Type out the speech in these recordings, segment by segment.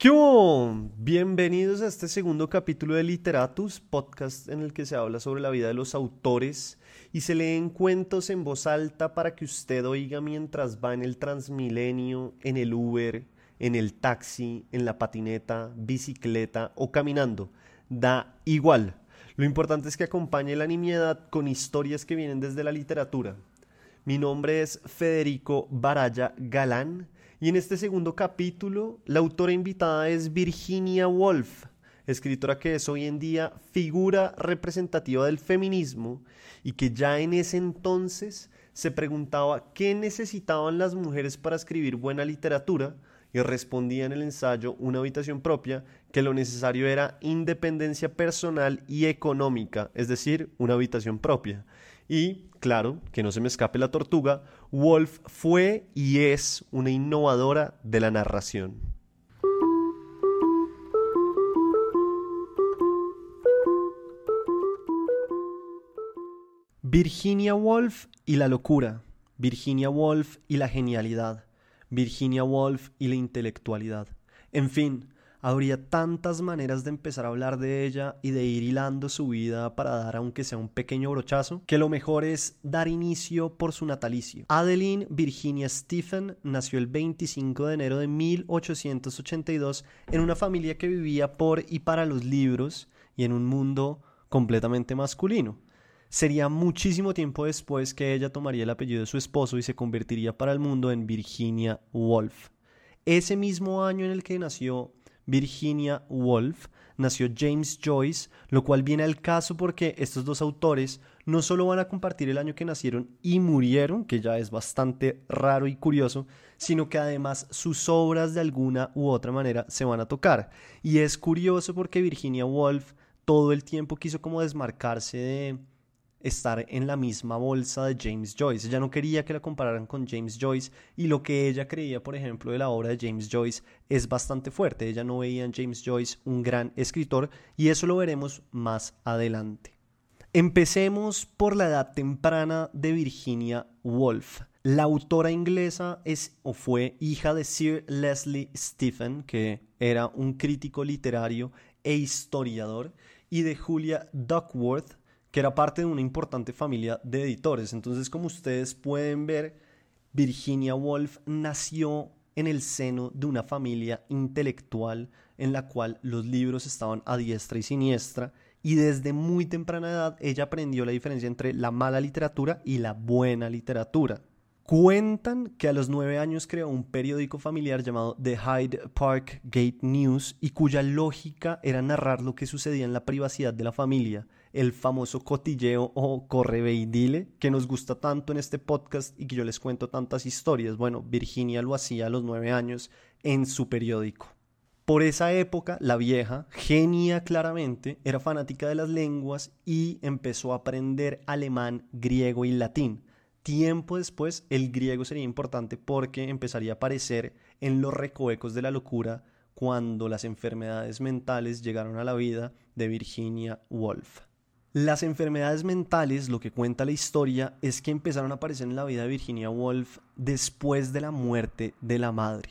¿Qué hubo? Bienvenidos a este segundo capítulo de Literatus, podcast en el que se habla sobre la vida de los autores y se leen cuentos en voz alta para que usted oiga mientras va en el Transmilenio, en el Uber, en el taxi, en la patineta, bicicleta o caminando. Da igual. Lo importante es que acompañe la nimiedad con historias que vienen desde la literatura. Mi nombre es Federico Baraya Galán y en este segundo capítulo la autora invitada es Virginia Woolf, escritora que es hoy en día figura representativa del feminismo y que ya en ese entonces se preguntaba qué necesitaban las mujeres para escribir buena literatura y respondía en el ensayo Una habitación propia que lo necesario era independencia personal y económica, es decir, una habitación propia. Y, claro, que no se me escape la tortuga, Wolf fue y es una innovadora de la narración. Virginia Woolf y la locura, Virginia Woolf y la genialidad, Virginia Woolf y la intelectualidad. En fin, habría tantas maneras de empezar a hablar de ella y de ir hilando su vida para dar aunque sea un pequeño brochazo, que lo mejor es dar inicio por su natalicio. Adeline Virginia Stephen nació el 25 de enero de 1882 en una familia que vivía por y para los libros y en un mundo completamente masculino. Sería muchísimo tiempo después que ella tomaría el apellido de su esposo y se convertiría para el mundo en Virginia Woolf. Ese mismo año en el que nació Virginia Woolf, nació James Joyce, lo cual viene al caso porque estos dos autores no solo van a compartir el año que nacieron y murieron, que ya es bastante raro y curioso, sino que además sus obras de alguna u otra manera se van a tocar. Y es curioso porque Virginia Woolf todo el tiempo quiso como desmarcarse de estar en la misma bolsa de James Joyce. Ella no quería que la compararan con James Joyce y lo que ella creía, por ejemplo, de la obra de James Joyce es bastante fuerte. Ella no veía en James Joyce un gran escritor y eso lo veremos más adelante. Empecemos por la edad temprana de Virginia Woolf. La autora inglesa es o fue hija de Sir Leslie Stephen, que era un crítico literario e historiador, y de Julia Duckworth, que era parte de una importante familia de editores. Entonces, como ustedes pueden ver, Virginia Woolf nació en el seno de una familia intelectual en la cual los libros estaban a diestra y siniestra y desde muy temprana edad ella aprendió la diferencia entre la mala literatura y la buena literatura. Cuentan que a los nueve años creó un periódico familiar llamado The Hyde Park Gate News y cuya lógica era narrar lo que sucedía en la privacidad de la familia el famoso cotilleo o corre y dile que nos gusta tanto en este podcast y que yo les cuento tantas historias. Bueno, Virginia lo hacía a los nueve años en su periódico. Por esa época, la vieja, genia claramente, era fanática de las lenguas y empezó a aprender alemán, griego y latín. Tiempo después, el griego sería importante porque empezaría a aparecer en los recovecos de la locura cuando las enfermedades mentales llegaron a la vida de Virginia Woolf. Las enfermedades mentales, lo que cuenta la historia, es que empezaron a aparecer en la vida de Virginia Woolf después de la muerte de la madre.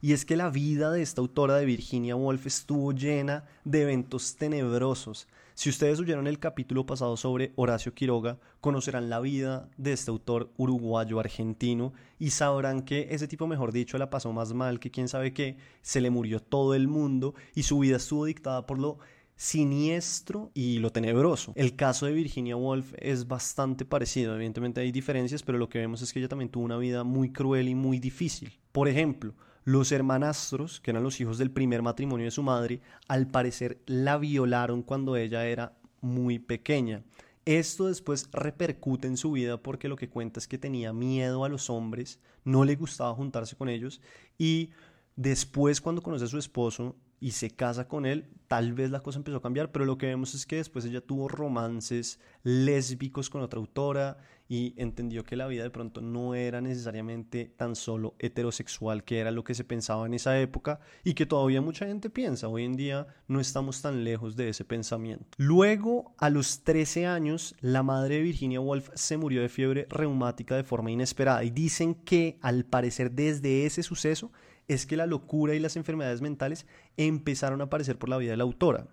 Y es que la vida de esta autora de Virginia Woolf estuvo llena de eventos tenebrosos. Si ustedes oyeron el capítulo pasado sobre Horacio Quiroga, conocerán la vida de este autor uruguayo-argentino y sabrán que ese tipo, mejor dicho, la pasó más mal que quién sabe qué, se le murió todo el mundo y su vida estuvo dictada por lo siniestro y lo tenebroso. El caso de Virginia Woolf es bastante parecido, evidentemente hay diferencias, pero lo que vemos es que ella también tuvo una vida muy cruel y muy difícil. Por ejemplo, los hermanastros, que eran los hijos del primer matrimonio de su madre, al parecer la violaron cuando ella era muy pequeña. Esto después repercute en su vida porque lo que cuenta es que tenía miedo a los hombres, no le gustaba juntarse con ellos y después cuando conoce a su esposo y se casa con él, tal vez la cosa empezó a cambiar, pero lo que vemos es que después ella tuvo romances lésbicos con otra autora y entendió que la vida de pronto no era necesariamente tan solo heterosexual, que era lo que se pensaba en esa época y que todavía mucha gente piensa. Hoy en día no estamos tan lejos de ese pensamiento. Luego, a los 13 años, la madre de Virginia Woolf se murió de fiebre reumática de forma inesperada y dicen que al parecer desde ese suceso es que la locura y las enfermedades mentales empezaron a aparecer por la vida de la autora.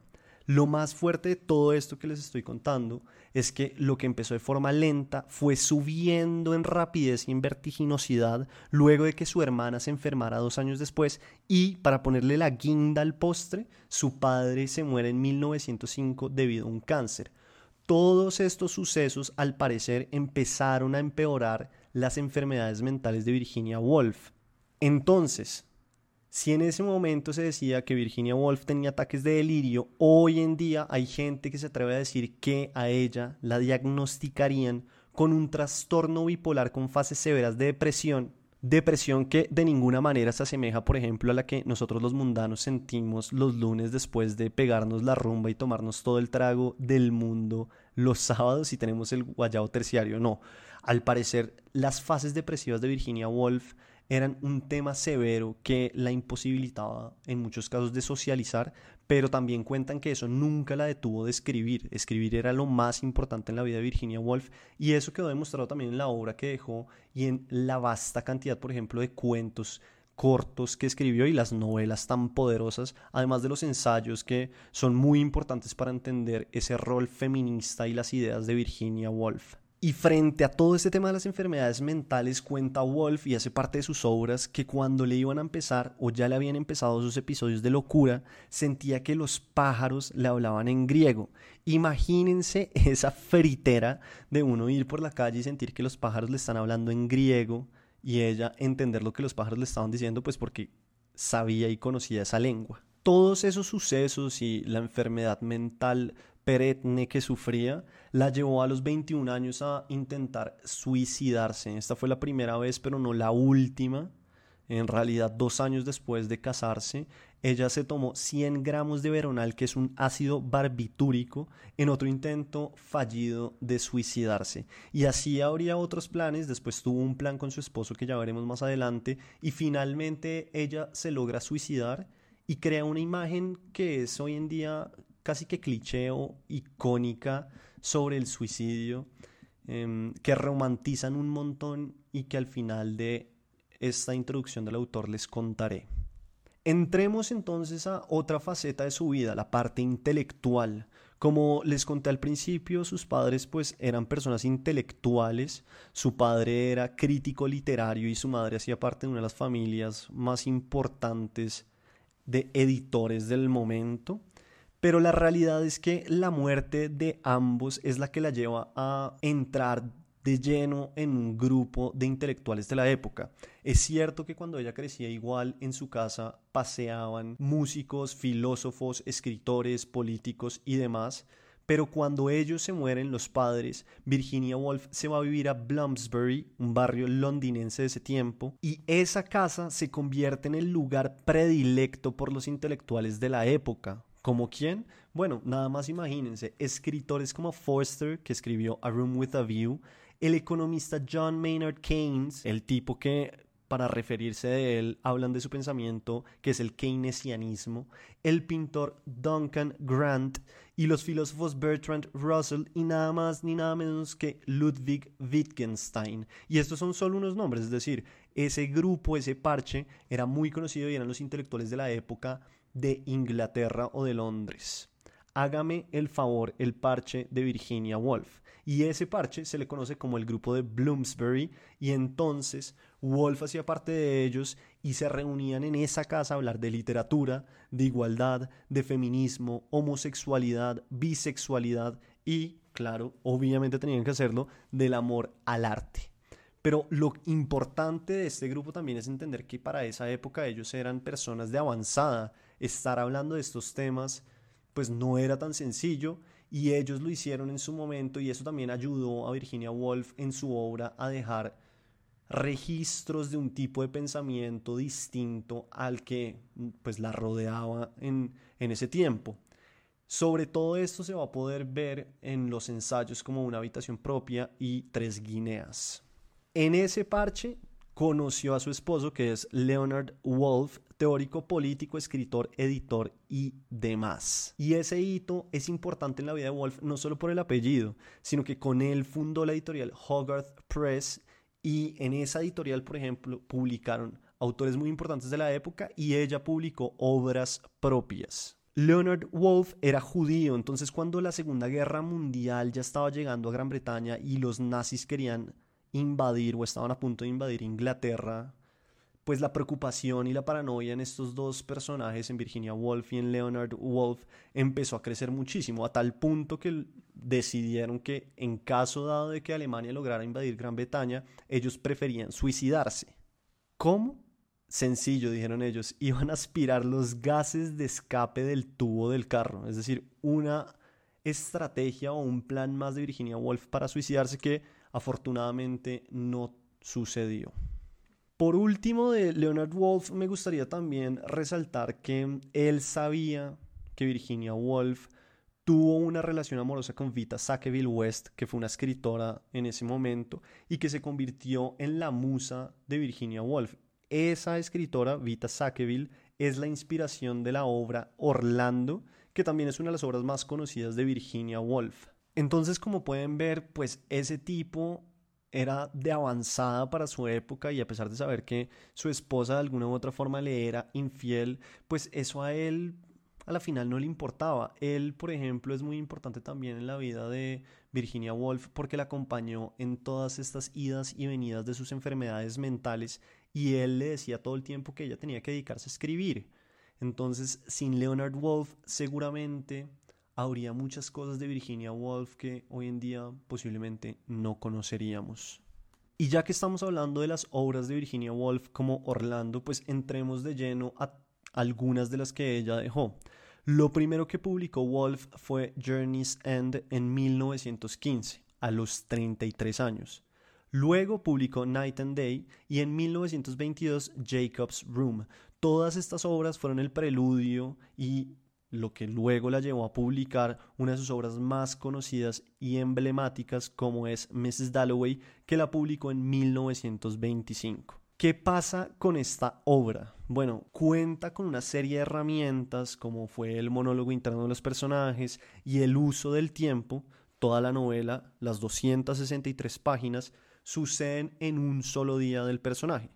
Lo más fuerte de todo esto que les estoy contando es que lo que empezó de forma lenta fue subiendo en rapidez y en vertiginosidad luego de que su hermana se enfermara dos años después y, para ponerle la guinda al postre, su padre se muere en 1905 debido a un cáncer. Todos estos sucesos, al parecer, empezaron a empeorar las enfermedades mentales de Virginia Woolf. Entonces, si en ese momento se decía que Virginia Woolf tenía ataques de delirio, hoy en día hay gente que se atreve a decir que a ella la diagnosticarían con un trastorno bipolar con fases severas de depresión, depresión que de ninguna manera se asemeja, por ejemplo, a la que nosotros los mundanos sentimos los lunes después de pegarnos la rumba y tomarnos todo el trago del mundo los sábados y tenemos el guayabo terciario. No, al parecer las fases depresivas de Virginia Woolf eran un tema severo que la imposibilitaba en muchos casos de socializar, pero también cuentan que eso nunca la detuvo de escribir. Escribir era lo más importante en la vida de Virginia Woolf y eso quedó demostrado también en la obra que dejó y en la vasta cantidad, por ejemplo, de cuentos cortos que escribió y las novelas tan poderosas, además de los ensayos que son muy importantes para entender ese rol feminista y las ideas de Virginia Woolf. Y frente a todo este tema de las enfermedades mentales, cuenta Wolf y hace parte de sus obras que cuando le iban a empezar o ya le habían empezado sus episodios de locura, sentía que los pájaros le hablaban en griego. Imagínense esa fritera de uno ir por la calle y sentir que los pájaros le están hablando en griego y ella entender lo que los pájaros le estaban diciendo, pues porque sabía y conocía esa lengua. Todos esos sucesos y la enfermedad mental que sufría la llevó a los 21 años a intentar suicidarse. Esta fue la primera vez, pero no la última. En realidad, dos años después de casarse, ella se tomó 100 gramos de veronal, que es un ácido barbitúrico, en otro intento fallido de suicidarse. Y así habría otros planes, después tuvo un plan con su esposo que ya veremos más adelante, y finalmente ella se logra suicidar y crea una imagen que es hoy en día casi que cliché o icónica sobre el suicidio, em, que romantizan un montón y que al final de esta introducción del autor les contaré. Entremos entonces a otra faceta de su vida, la parte intelectual. Como les conté al principio, sus padres pues eran personas intelectuales, su padre era crítico literario y su madre hacía parte de una de las familias más importantes de editores del momento. Pero la realidad es que la muerte de ambos es la que la lleva a entrar de lleno en un grupo de intelectuales de la época. Es cierto que cuando ella crecía igual en su casa paseaban músicos, filósofos, escritores, políticos y demás, pero cuando ellos se mueren, los padres, Virginia Woolf se va a vivir a Bloomsbury, un barrio londinense de ese tiempo, y esa casa se convierte en el lugar predilecto por los intelectuales de la época, ¿Como quién? Bueno, nada más imagínense, escritores como Forster, que escribió A Room with a View, el economista John Maynard Keynes, el tipo que para referirse de él hablan de su pensamiento, que es el keynesianismo, el pintor Duncan Grant y los filósofos Bertrand Russell y nada más ni nada menos que Ludwig Wittgenstein. Y estos son solo unos nombres, es decir, ese grupo, ese parche, era muy conocido y eran los intelectuales de la época de Inglaterra o de Londres. Hágame el favor el parche de Virginia Woolf. Y ese parche se le conoce como el grupo de Bloomsbury y entonces Woolf hacía parte de ellos y se reunían en esa casa a hablar de literatura, de igualdad, de feminismo, homosexualidad, bisexualidad y, claro, obviamente tenían que hacerlo del amor al arte. Pero lo importante de este grupo también es entender que para esa época ellos eran personas de avanzada estar hablando de estos temas pues no era tan sencillo y ellos lo hicieron en su momento y eso también ayudó a Virginia Woolf en su obra a dejar registros de un tipo de pensamiento distinto al que pues la rodeaba en, en ese tiempo. Sobre todo esto se va a poder ver en los ensayos como una habitación propia y tres guineas. En ese parche conoció a su esposo que es Leonard Wolf, teórico político, escritor, editor y demás. Y ese hito es importante en la vida de Wolf no solo por el apellido, sino que con él fundó la editorial Hogarth Press y en esa editorial, por ejemplo, publicaron autores muy importantes de la época, y ella publicó obras propias. Leonard Wolf era judío, entonces cuando la Segunda Guerra Mundial ya estaba llegando a Gran Bretaña y los nazis querían invadir o estaban a punto de invadir Inglaterra, pues la preocupación y la paranoia en estos dos personajes, en Virginia Woolf y en Leonard Woolf, empezó a crecer muchísimo, a tal punto que decidieron que en caso dado de que Alemania lograra invadir Gran Bretaña, ellos preferían suicidarse. ¿Cómo? Sencillo, dijeron ellos, iban a aspirar los gases de escape del tubo del carro, es decir, una estrategia o un plan más de Virginia Woolf para suicidarse que afortunadamente no sucedió. Por último, de Leonard Woolf, me gustaría también resaltar que él sabía que Virginia Woolf tuvo una relación amorosa con Vita Sackville West, que fue una escritora en ese momento y que se convirtió en la musa de Virginia Woolf. Esa escritora, Vita Sackville, es la inspiración de la obra Orlando, que también es una de las obras más conocidas de Virginia Woolf. Entonces, como pueden ver, pues ese tipo era de avanzada para su época y a pesar de saber que su esposa de alguna u otra forma le era infiel, pues eso a él a la final no le importaba. Él, por ejemplo, es muy importante también en la vida de Virginia Woolf porque la acompañó en todas estas idas y venidas de sus enfermedades mentales y él le decía todo el tiempo que ella tenía que dedicarse a escribir. Entonces, sin Leonard Woolf, seguramente habría muchas cosas de Virginia Woolf que hoy en día posiblemente no conoceríamos. Y ya que estamos hablando de las obras de Virginia Woolf como Orlando, pues entremos de lleno a algunas de las que ella dejó. Lo primero que publicó Woolf fue Journey's End en 1915, a los 33 años. Luego publicó Night and Day y en 1922 Jacob's Room. Todas estas obras fueron el preludio y lo que luego la llevó a publicar una de sus obras más conocidas y emblemáticas como es Mrs. Dalloway, que la publicó en 1925. ¿Qué pasa con esta obra? Bueno, cuenta con una serie de herramientas como fue el monólogo interno de los personajes y el uso del tiempo. Toda la novela, las 263 páginas, suceden en un solo día del personaje.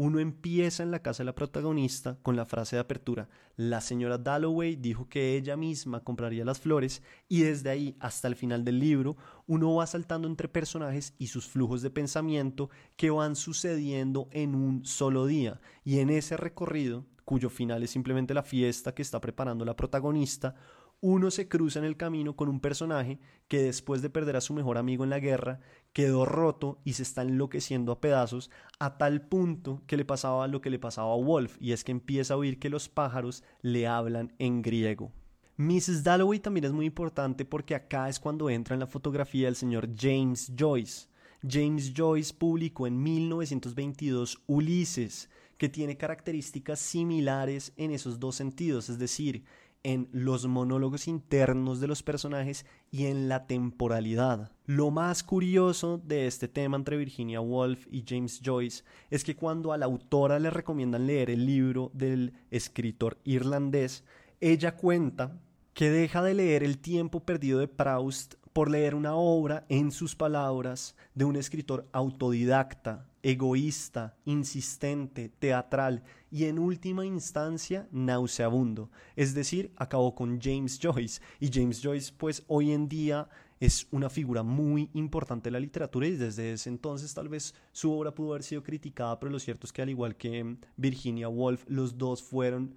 Uno empieza en la casa de la protagonista con la frase de apertura, la señora Dalloway dijo que ella misma compraría las flores y desde ahí hasta el final del libro uno va saltando entre personajes y sus flujos de pensamiento que van sucediendo en un solo día. Y en ese recorrido, cuyo final es simplemente la fiesta que está preparando la protagonista, uno se cruza en el camino con un personaje que después de perder a su mejor amigo en la guerra, quedó roto y se está enloqueciendo a pedazos a tal punto que le pasaba lo que le pasaba a Wolf, y es que empieza a oír que los pájaros le hablan en griego. Mrs. Dalloway también es muy importante porque acá es cuando entra en la fotografía el señor James Joyce. James Joyce publicó en 1922 Ulises, que tiene características similares en esos dos sentidos, es decir, en los monólogos internos de los personajes y en la temporalidad. Lo más curioso de este tema entre Virginia Woolf y James Joyce es que cuando a la autora le recomiendan leer el libro del escritor irlandés, ella cuenta que deja de leer El tiempo perdido de Proust por leer una obra, en sus palabras, de un escritor autodidacta, egoísta, insistente, teatral y en última instancia nauseabundo. Es decir, acabó con James Joyce. Y James Joyce, pues hoy en día es una figura muy importante de la literatura y desde ese entonces tal vez su obra pudo haber sido criticada, pero lo cierto es que al igual que Virginia Woolf, los dos fueron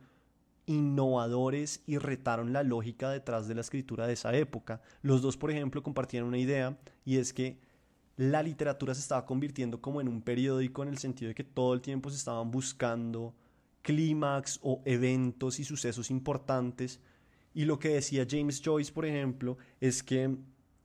innovadores y retaron la lógica detrás de la escritura de esa época. Los dos, por ejemplo, compartían una idea y es que la literatura se estaba convirtiendo como en un periódico en el sentido de que todo el tiempo se estaban buscando clímax o eventos y sucesos importantes. Y lo que decía James Joyce, por ejemplo, es que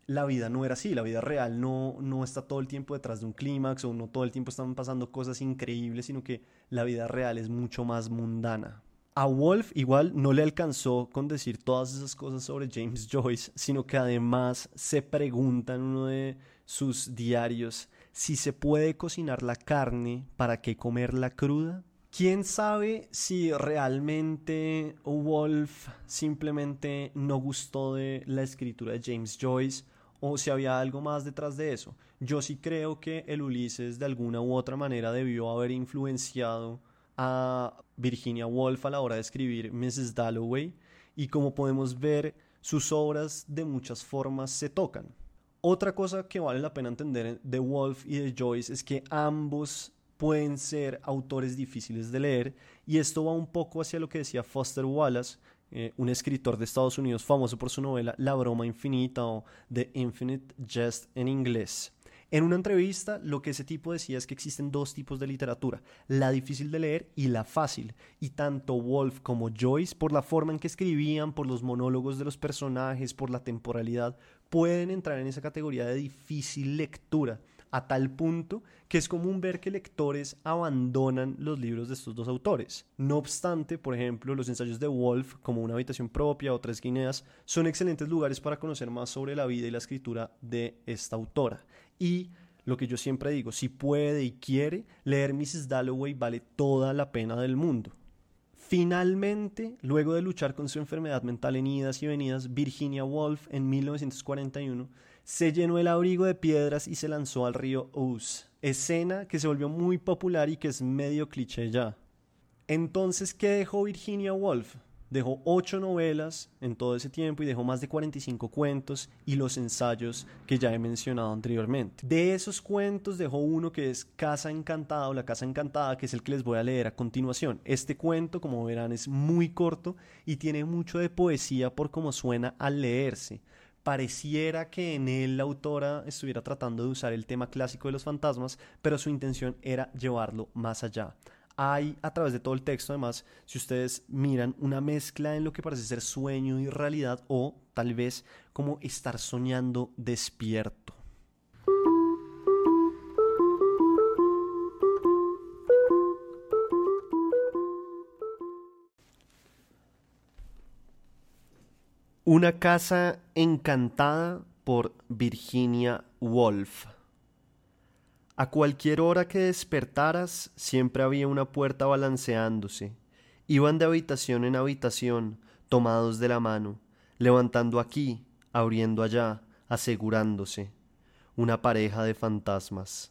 la vida no era así, la vida real no, no está todo el tiempo detrás de un clímax o no todo el tiempo están pasando cosas increíbles, sino que la vida real es mucho más mundana. A Wolf igual no le alcanzó con decir todas esas cosas sobre James Joyce, sino que además se pregunta en uno de sus diarios si se puede cocinar la carne, ¿para qué comerla cruda? ¿Quién sabe si realmente Wolf simplemente no gustó de la escritura de James Joyce o si había algo más detrás de eso? Yo sí creo que el Ulises de alguna u otra manera debió haber influenciado a Virginia Woolf a la hora de escribir Mrs. Dalloway y como podemos ver, sus obras de muchas formas se tocan. Otra cosa que vale la pena entender de Woolf y de Joyce es que ambos pueden ser autores difíciles de leer y esto va un poco hacia lo que decía Foster Wallace, eh, un escritor de Estados Unidos famoso por su novela La broma infinita o The Infinite Jest en inglés. En una entrevista, lo que ese tipo decía es que existen dos tipos de literatura, la difícil de leer y la fácil. Y tanto Wolf como Joyce, por la forma en que escribían, por los monólogos de los personajes, por la temporalidad, pueden entrar en esa categoría de difícil lectura a tal punto que es común ver que lectores abandonan los libros de estos dos autores. No obstante, por ejemplo, los ensayos de Wolf, como Una habitación propia o Tres Guineas, son excelentes lugares para conocer más sobre la vida y la escritura de esta autora. Y lo que yo siempre digo, si puede y quiere, leer Mrs. Dalloway vale toda la pena del mundo. Finalmente, luego de luchar con su enfermedad mental en idas y venidas, Virginia Woolf en 1941 se llenó el abrigo de piedras y se lanzó al río Ouse, escena que se volvió muy popular y que es medio cliché ya. Entonces, ¿qué dejó Virginia Woolf? Dejó ocho novelas en todo ese tiempo y dejó más de 45 cuentos y los ensayos que ya he mencionado anteriormente. De esos cuentos dejó uno que es Casa Encantada o La Casa Encantada, que es el que les voy a leer a continuación. Este cuento, como verán, es muy corto y tiene mucho de poesía por cómo suena al leerse pareciera que en él la autora estuviera tratando de usar el tema clásico de los fantasmas, pero su intención era llevarlo más allá. Hay a través de todo el texto, además, si ustedes miran, una mezcla en lo que parece ser sueño y realidad o tal vez como estar soñando despierto. Una casa encantada por Virginia Woolf. A cualquier hora que despertaras siempre había una puerta balanceándose. Iban de habitación en habitación, tomados de la mano, levantando aquí, abriendo allá, asegurándose. Una pareja de fantasmas.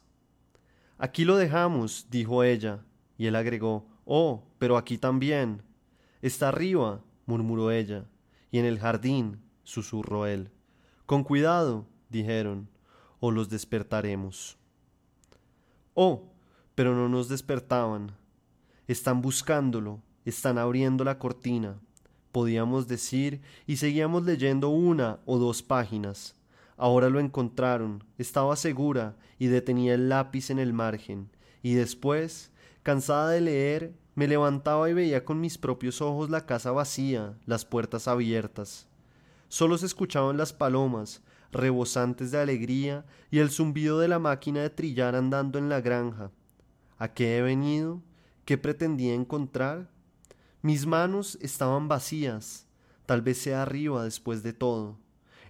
Aquí lo dejamos, dijo ella, y él agregó, Oh, pero aquí también. Está arriba, murmuró ella y en el jardín, susurró él. Con cuidado, dijeron, o los despertaremos. Oh, pero no nos despertaban. Están buscándolo, están abriendo la cortina, podíamos decir, y seguíamos leyendo una o dos páginas. Ahora lo encontraron, estaba segura y detenía el lápiz en el margen, y después, cansada de leer, me levantaba y veía con mis propios ojos la casa vacía, las puertas abiertas. Solo se escuchaban las palomas, rebosantes de alegría, y el zumbido de la máquina de trillar andando en la granja. ¿A qué he venido? ¿Qué pretendía encontrar? Mis manos estaban vacías, tal vez sea arriba después de todo.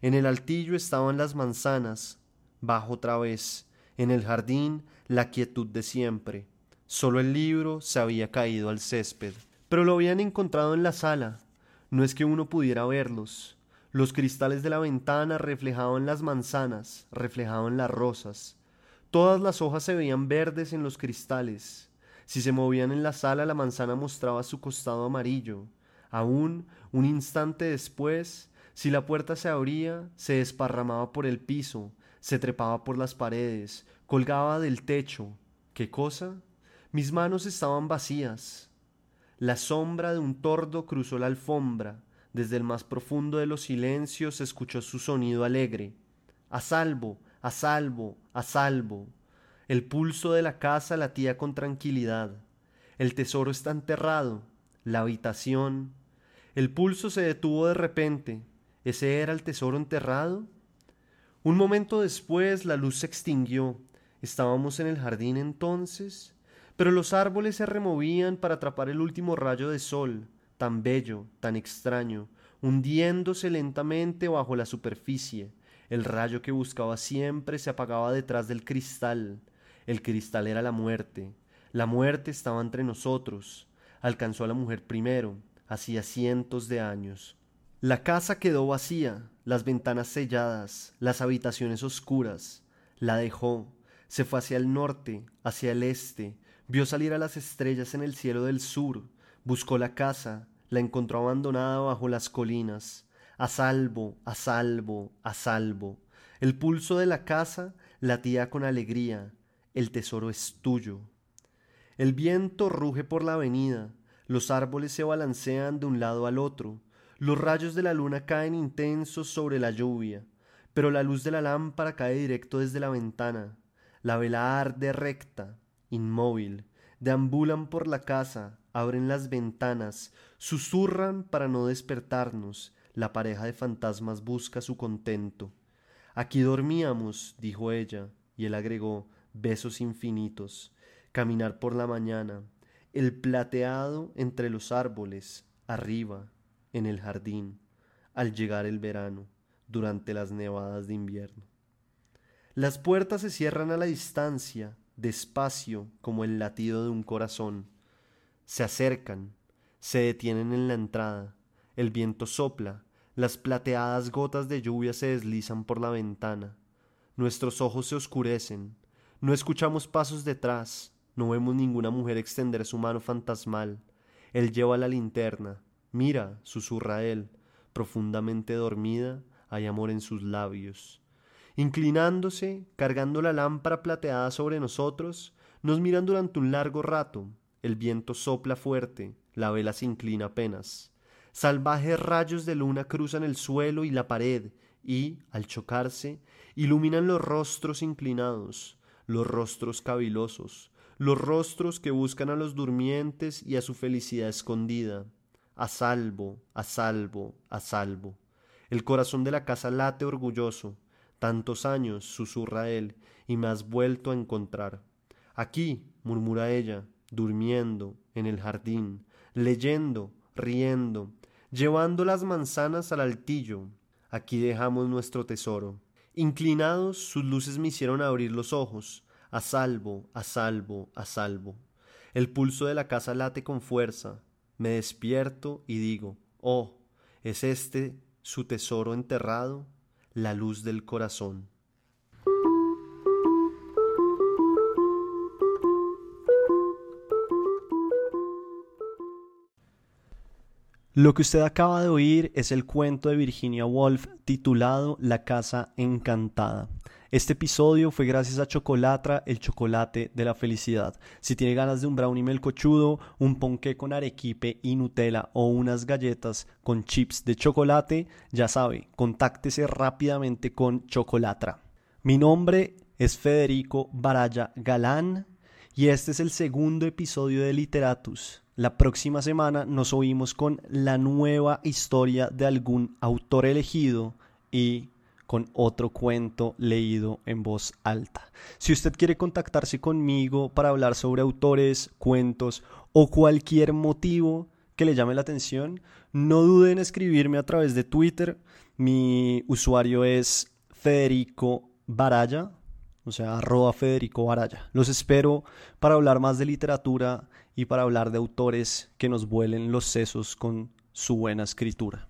En el altillo estaban las manzanas, bajo otra vez, en el jardín la quietud de siempre. Solo el libro se había caído al césped, pero lo habían encontrado en la sala. No es que uno pudiera verlos. Los cristales de la ventana reflejaban las manzanas, reflejaban las rosas. Todas las hojas se veían verdes en los cristales. Si se movían en la sala, la manzana mostraba su costado amarillo. Aún, un instante después, si la puerta se abría, se desparramaba por el piso, se trepaba por las paredes, colgaba del techo. ¿Qué cosa? Mis manos estaban vacías. La sombra de un tordo cruzó la alfombra. Desde el más profundo de los silencios escuchó su sonido alegre. A salvo, a salvo, a salvo. El pulso de la casa latía con tranquilidad. El tesoro está enterrado. La habitación. El pulso se detuvo de repente. ¿Ese era el tesoro enterrado? Un momento después la luz se extinguió. ¿Estábamos en el jardín entonces? pero los árboles se removían para atrapar el último rayo de sol, tan bello, tan extraño, hundiéndose lentamente bajo la superficie. El rayo que buscaba siempre se apagaba detrás del cristal. El cristal era la muerte. La muerte estaba entre nosotros. Alcanzó a la mujer primero, hacía cientos de años. La casa quedó vacía, las ventanas selladas, las habitaciones oscuras. La dejó, se fue hacia el norte, hacia el este, Vio salir a las estrellas en el cielo del sur, buscó la casa, la encontró abandonada bajo las colinas, a salvo, a salvo, a salvo. El pulso de la casa latía con alegría, el tesoro es tuyo. El viento ruge por la avenida, los árboles se balancean de un lado al otro, los rayos de la luna caen intensos sobre la lluvia, pero la luz de la lámpara cae directo desde la ventana. La vela arde recta, inmóvil, deambulan por la casa, abren las ventanas, susurran para no despertarnos, la pareja de fantasmas busca su contento. Aquí dormíamos, dijo ella, y él agregó besos infinitos, caminar por la mañana, el plateado entre los árboles, arriba, en el jardín, al llegar el verano, durante las nevadas de invierno. Las puertas se cierran a la distancia, despacio como el latido de un corazón. Se acercan, se detienen en la entrada, el viento sopla, las plateadas gotas de lluvia se deslizan por la ventana. Nuestros ojos se oscurecen, no escuchamos pasos detrás, no vemos ninguna mujer extender su mano fantasmal. Él lleva la linterna. Mira, susurra él, profundamente dormida, hay amor en sus labios. Inclinándose, cargando la lámpara plateada sobre nosotros, nos miran durante un largo rato. El viento sopla fuerte, la vela se inclina apenas. Salvajes rayos de luna cruzan el suelo y la pared y, al chocarse, iluminan los rostros inclinados, los rostros cavilosos, los rostros que buscan a los durmientes y a su felicidad escondida. A salvo, a salvo, a salvo. El corazón de la casa late orgulloso, Tantos años, susurra él, y me has vuelto a encontrar. Aquí, murmura ella, durmiendo, en el jardín, leyendo, riendo, llevando las manzanas al altillo. Aquí dejamos nuestro tesoro. Inclinados, sus luces me hicieron abrir los ojos, a salvo, a salvo, a salvo. El pulso de la casa late con fuerza. Me despierto y digo, oh, ¿es este su tesoro enterrado? la luz del corazón. Lo que usted acaba de oír es el cuento de Virginia Woolf titulado La Casa Encantada. Este episodio fue gracias a Chocolatra, el chocolate de la felicidad. Si tiene ganas de un brownie melcochudo, un ponqué con arequipe y Nutella o unas galletas con chips de chocolate, ya sabe, contáctese rápidamente con Chocolatra. Mi nombre es Federico Baraya Galán y este es el segundo episodio de Literatus. La próxima semana nos oímos con la nueva historia de algún autor elegido y con otro cuento leído en voz alta. Si usted quiere contactarse conmigo para hablar sobre autores, cuentos o cualquier motivo que le llame la atención, no dude en escribirme a través de Twitter. Mi usuario es Federico Baraya, o sea, arroba Federico Baraya. Los espero para hablar más de literatura y para hablar de autores que nos vuelen los sesos con su buena escritura.